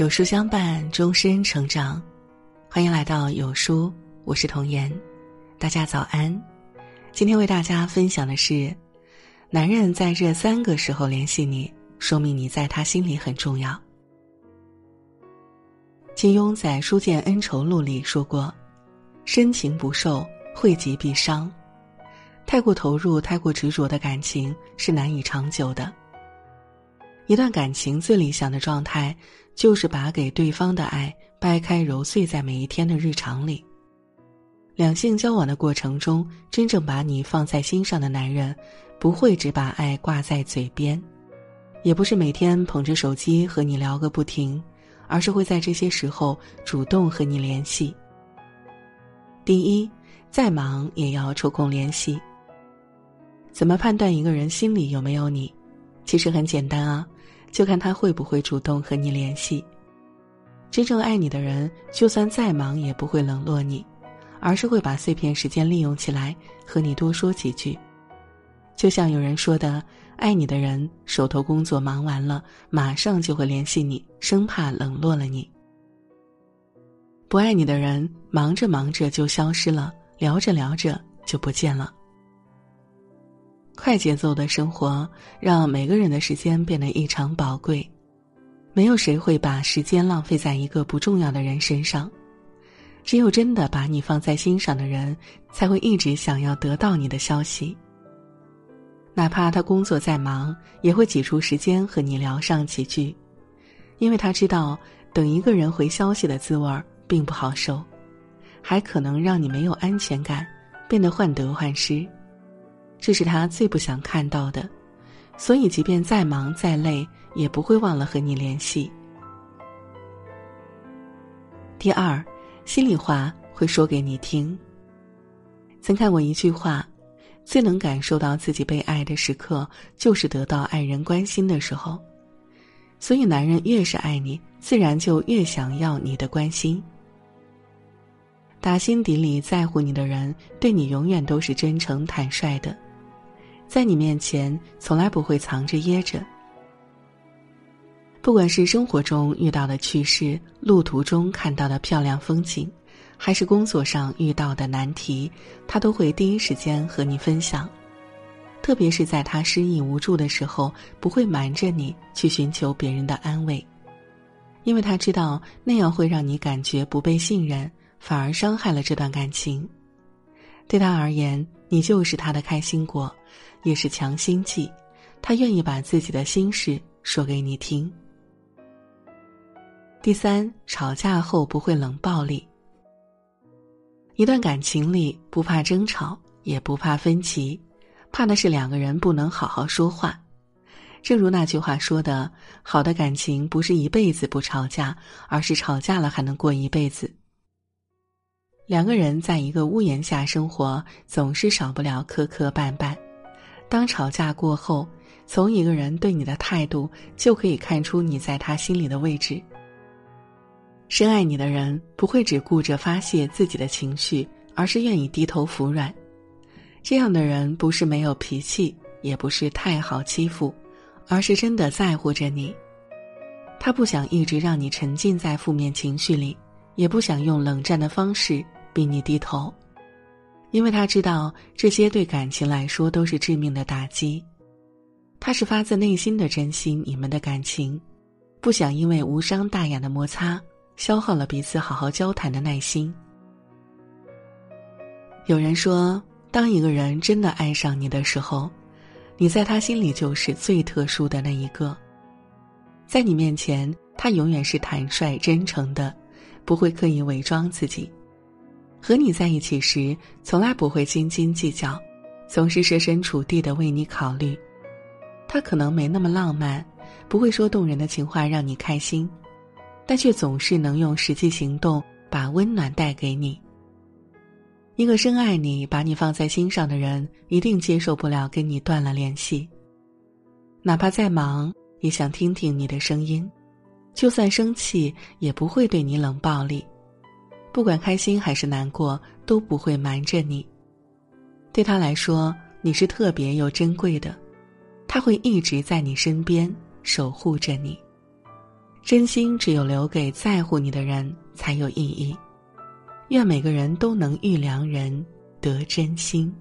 有书相伴，终身成长。欢迎来到有书，我是童言。大家早安。今天为大家分享的是：男人在这三个时候联系你，说明你在他心里很重要。金庸在《书剑恩仇录》里说过：“深情不寿，惠及必伤。太过投入、太过执着的感情是难以长久的。一段感情最理想的状态。”就是把给对方的爱掰开揉碎在每一天的日常里。两性交往的过程中，真正把你放在心上的男人，不会只把爱挂在嘴边，也不是每天捧着手机和你聊个不停，而是会在这些时候主动和你联系。第一，再忙也要抽空联系。怎么判断一个人心里有没有你？其实很简单啊。就看他会不会主动和你联系。真正爱你的人，就算再忙也不会冷落你，而是会把碎片时间利用起来和你多说几句。就像有人说的：“爱你的人手头工作忙完了，马上就会联系你，生怕冷落了你。”不爱你的人，忙着忙着就消失了，聊着聊着就不见了。快节奏的生活让每个人的时间变得异常宝贵，没有谁会把时间浪费在一个不重要的人身上，只有真的把你放在心上的人，才会一直想要得到你的消息。哪怕他工作再忙，也会挤出时间和你聊上几句，因为他知道等一个人回消息的滋味儿并不好受，还可能让你没有安全感，变得患得患失。这是他最不想看到的，所以即便再忙再累，也不会忘了和你联系。第二，心里话会说给你听。曾看过一句话：最能感受到自己被爱的时刻，就是得到爱人关心的时候。所以，男人越是爱你，自然就越想要你的关心。打心底里在乎你的人，对你永远都是真诚坦率的。在你面前，从来不会藏着掖着。不管是生活中遇到的趣事，路途中看到的漂亮风景，还是工作上遇到的难题，他都会第一时间和你分享。特别是在他失意无助的时候，不会瞒着你去寻求别人的安慰，因为他知道那样会让你感觉不被信任，反而伤害了这段感情。对他而言，你就是他的开心果。也是强心剂，他愿意把自己的心事说给你听。第三，吵架后不会冷暴力。一段感情里不怕争吵，也不怕分歧，怕的是两个人不能好好说话。正如那句话说的：“好的感情不是一辈子不吵架，而是吵架了还能过一辈子。”两个人在一个屋檐下生活，总是少不了磕磕绊绊。当吵架过后，从一个人对你的态度就可以看出你在他心里的位置。深爱你的人不会只顾着发泄自己的情绪，而是愿意低头服软。这样的人不是没有脾气，也不是太好欺负，而是真的在乎着你。他不想一直让你沉浸在负面情绪里，也不想用冷战的方式逼你低头。因为他知道这些对感情来说都是致命的打击，他是发自内心的珍惜你们的感情，不想因为无伤大雅的摩擦消耗了彼此好好交谈的耐心。有人说，当一个人真的爱上你的时候，你在他心里就是最特殊的那一个，在你面前，他永远是坦率真诚的，不会刻意伪装自己。和你在一起时，从来不会斤斤计较，总是设身处地的为你考虑。他可能没那么浪漫，不会说动人的情话让你开心，但却总是能用实际行动把温暖带给你。一个深爱你、把你放在心上的人，一定接受不了跟你断了联系。哪怕再忙，也想听听你的声音；就算生气，也不会对你冷暴力。不管开心还是难过，都不会瞒着你。对他来说，你是特别又珍贵的，他会一直在你身边守护着你。真心只有留给在乎你的人才有意义。愿每个人都能遇良人得真心。